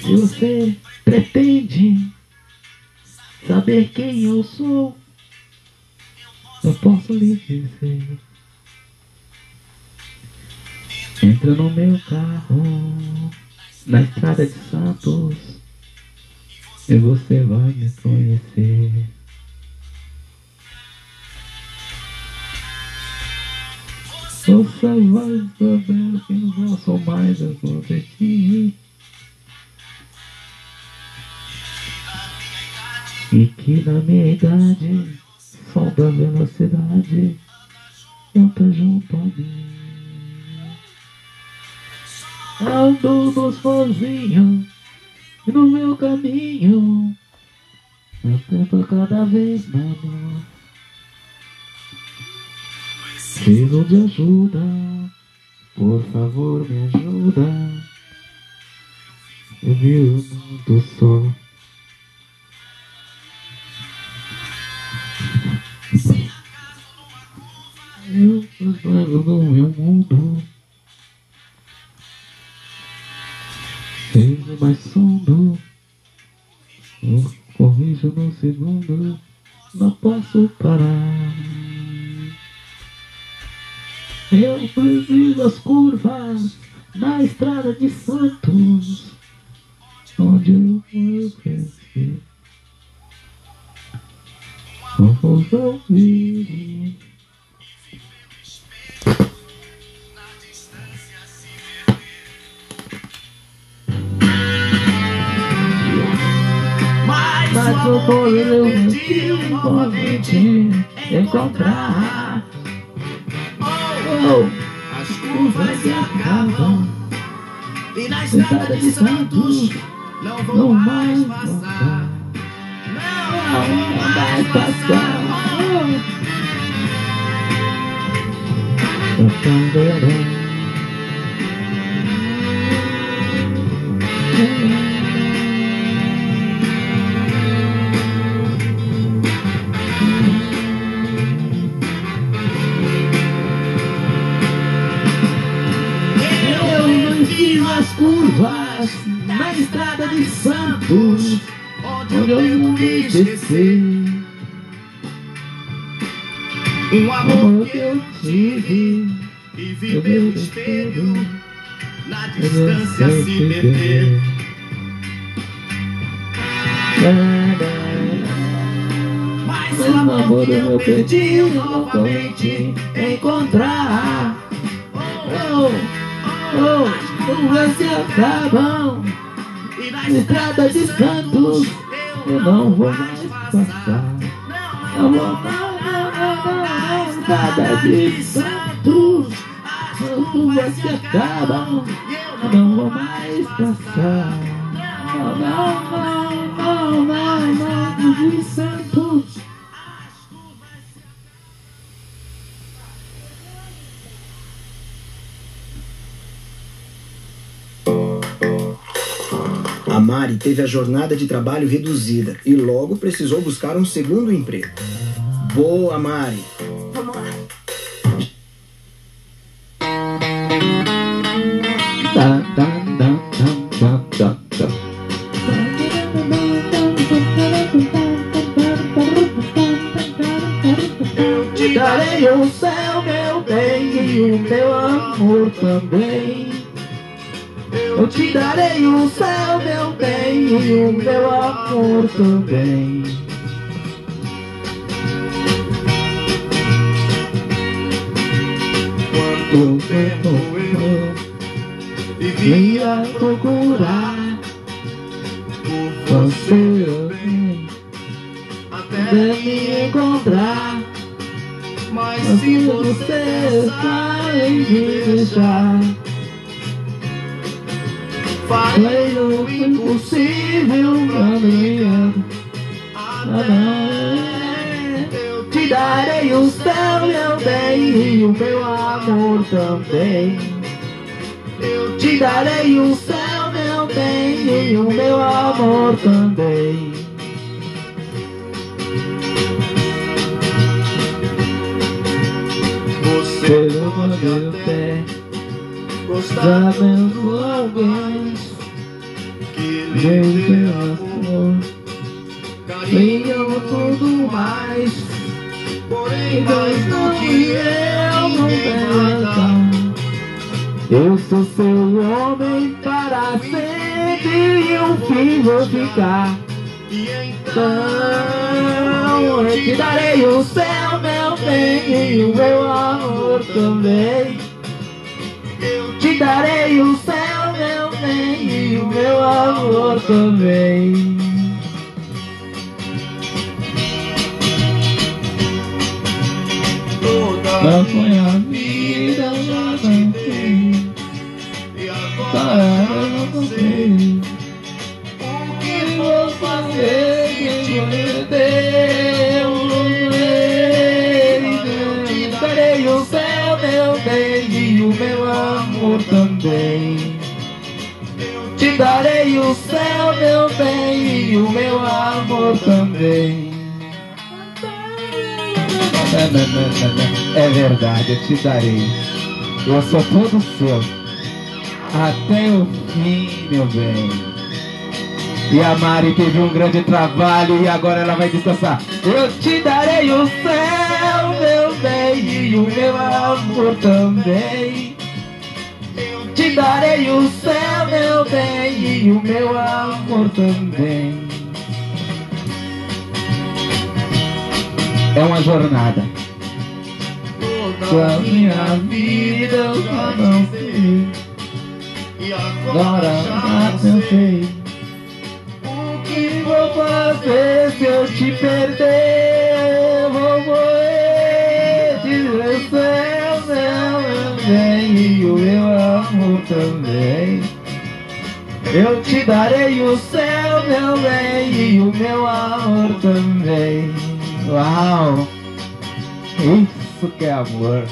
Se você pretende saber quem eu sou, eu posso lhe dizer. Entra no meu carro, na estrada de Santos, e você vai me conhecer. Você vai saber que não posso mais acontecer. E que na minha idade, da velocidade, canta junto a mim. Ando sozinho no meu caminho, eu tento cada vez menor. Preciso de ajuda, por favor me ajuda. Eu vi o mundo. Parar. Eu preciso as curvas na estrada de Santos, onde eu cresci. Vamos ouvir. Mas o o amor bolo eu eu não pedi tive novamente novamente encontrar. Oh, As curvas se acabam E na estrada de Santos Não vou mais passar. Não, vou mais passar. passar Santos, onde eu me esqueci. Um amor que eu tive, e vi pelo espelho Na distância se perder Mas Mas o amor que eu perdi novamente encontrar. Oh, oh, curvas se acabam E na estrada de Santos. Eu não vou mais passar. Não vou mais, não, estrada de Santos. As curvas se acabam. Eu não vou mais passar. Não, não, não, Mari teve a jornada de trabalho reduzida e logo precisou buscar um segundo emprego. Boa, Mari! Vamos lá. Eu te darei o céu, meu bem, e o meu amor também. Eu te darei o céu, meu bem, e o meu amor também. Quanto tempo eu vi Vinha procurar você alguém até me encontrar Mas se você você sai me deixar Falei o impossível caminhando Eu te darei o céu, meu bem E o meu amor também. Eu te darei o céu, meu bem E o meu amor também. Você Pelo pode meu até pé gostar mesmo alguém Tenho tudo mais, porém mais do que eu não tenho. Eu sou seu homem para sempre e um fim vou ficar. Então eu te darei o céu, meu bem, e o meu amor também. Eu te darei o céu, meu amor também. Não foi a vida, eu já não sei. Agora eu não sei. O que vou fazer? Quem foi Deus? Eu darei o céu, meu bem, e o meu amor também. Darei o céu, meu bem, e o meu amor também. É verdade, eu te darei. Eu sou todo seu. Até o fim, meu bem. E a Mari teve um grande trabalho e agora ela vai descansar. Eu te darei o céu, meu bem, e o meu amor também. Te darei o céu, meu bem, e o meu amor também. É uma jornada. Toda a minha vida eu já não sei. E agora já sei. O que vou fazer se eu te perder? Também. Eu te darei o céu, meu bem, e o meu amor também. Uau! Isso que é amor.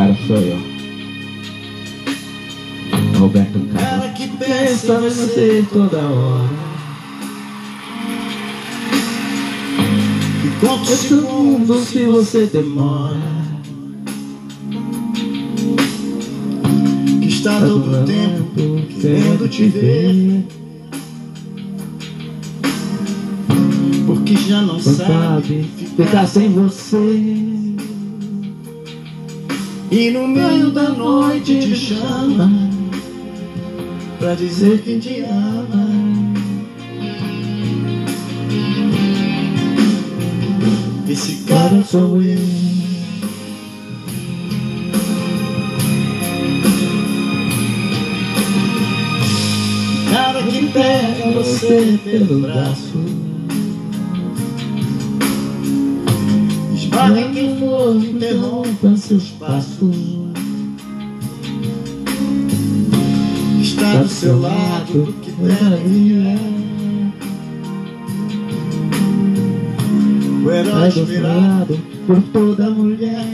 Cara sou eu. Roberto Carlos. Cara que Pensa em você toda hora. quantos segundos se você demora. que está todo o tempo querendo te ver. Porque já não sabe ficar sem você. E no meio da noite te chama pra dizer que te ama. Esse cara sou eu. cara que pega você pelo braço. Esbarra em quem for, interrompa seus passos. Está do seu lado, que deve é. O herói esperado por toda mulher.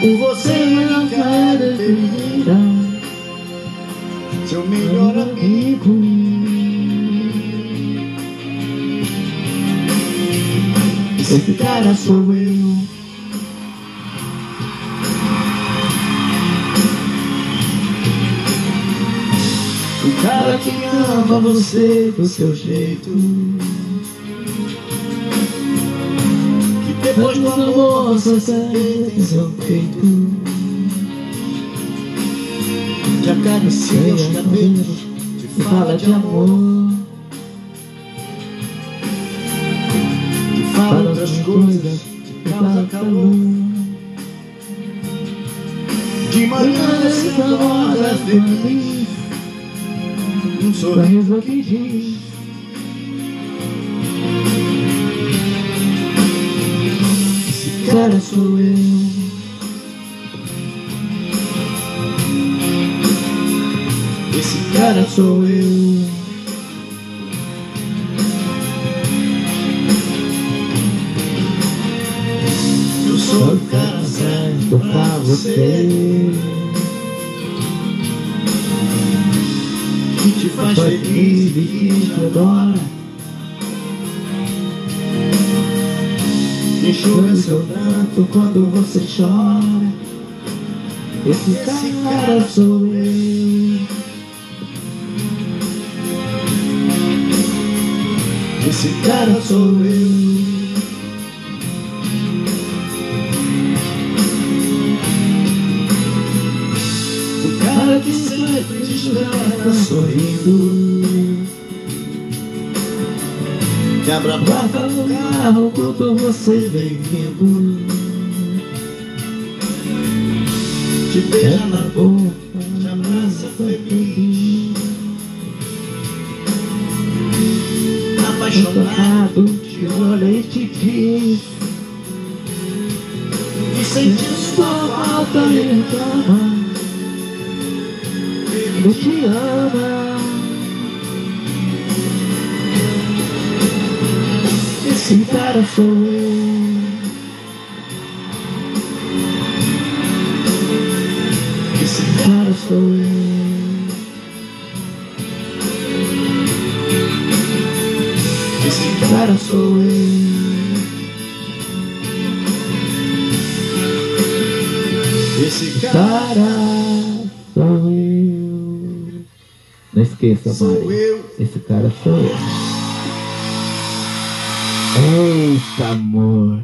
por você não quer Vida, seu melhor amigo. Esse cara sou eu. O cara que ama você do seu jeito. Que depois do amor serve em seu peito. Que acaricia os cabelos, te fala de amor. Fala outras coisas, causa calor. De manhã você acorda feliz. Um sorriso que diz Esse cara sou eu Esse cara sou. Eu você. que te faz feliz e que te adora. Enxuga seu Choro tanto quando você chora. Esse cara sou eu. Esse cara sou eu. Espera sorrindo. Que abra a porta no carro quando você vem vindo. te beija na boca. Te abraça feliz. Apaixonado. Te olha e te diz. E sente Sua falta e reclama. Ele te ama. Esse cara sou eu. Esse Cara sou eu. Esse Cara sou eu. Esse cara esqueça, Mari. Esse cara sou eu. Eita, amor.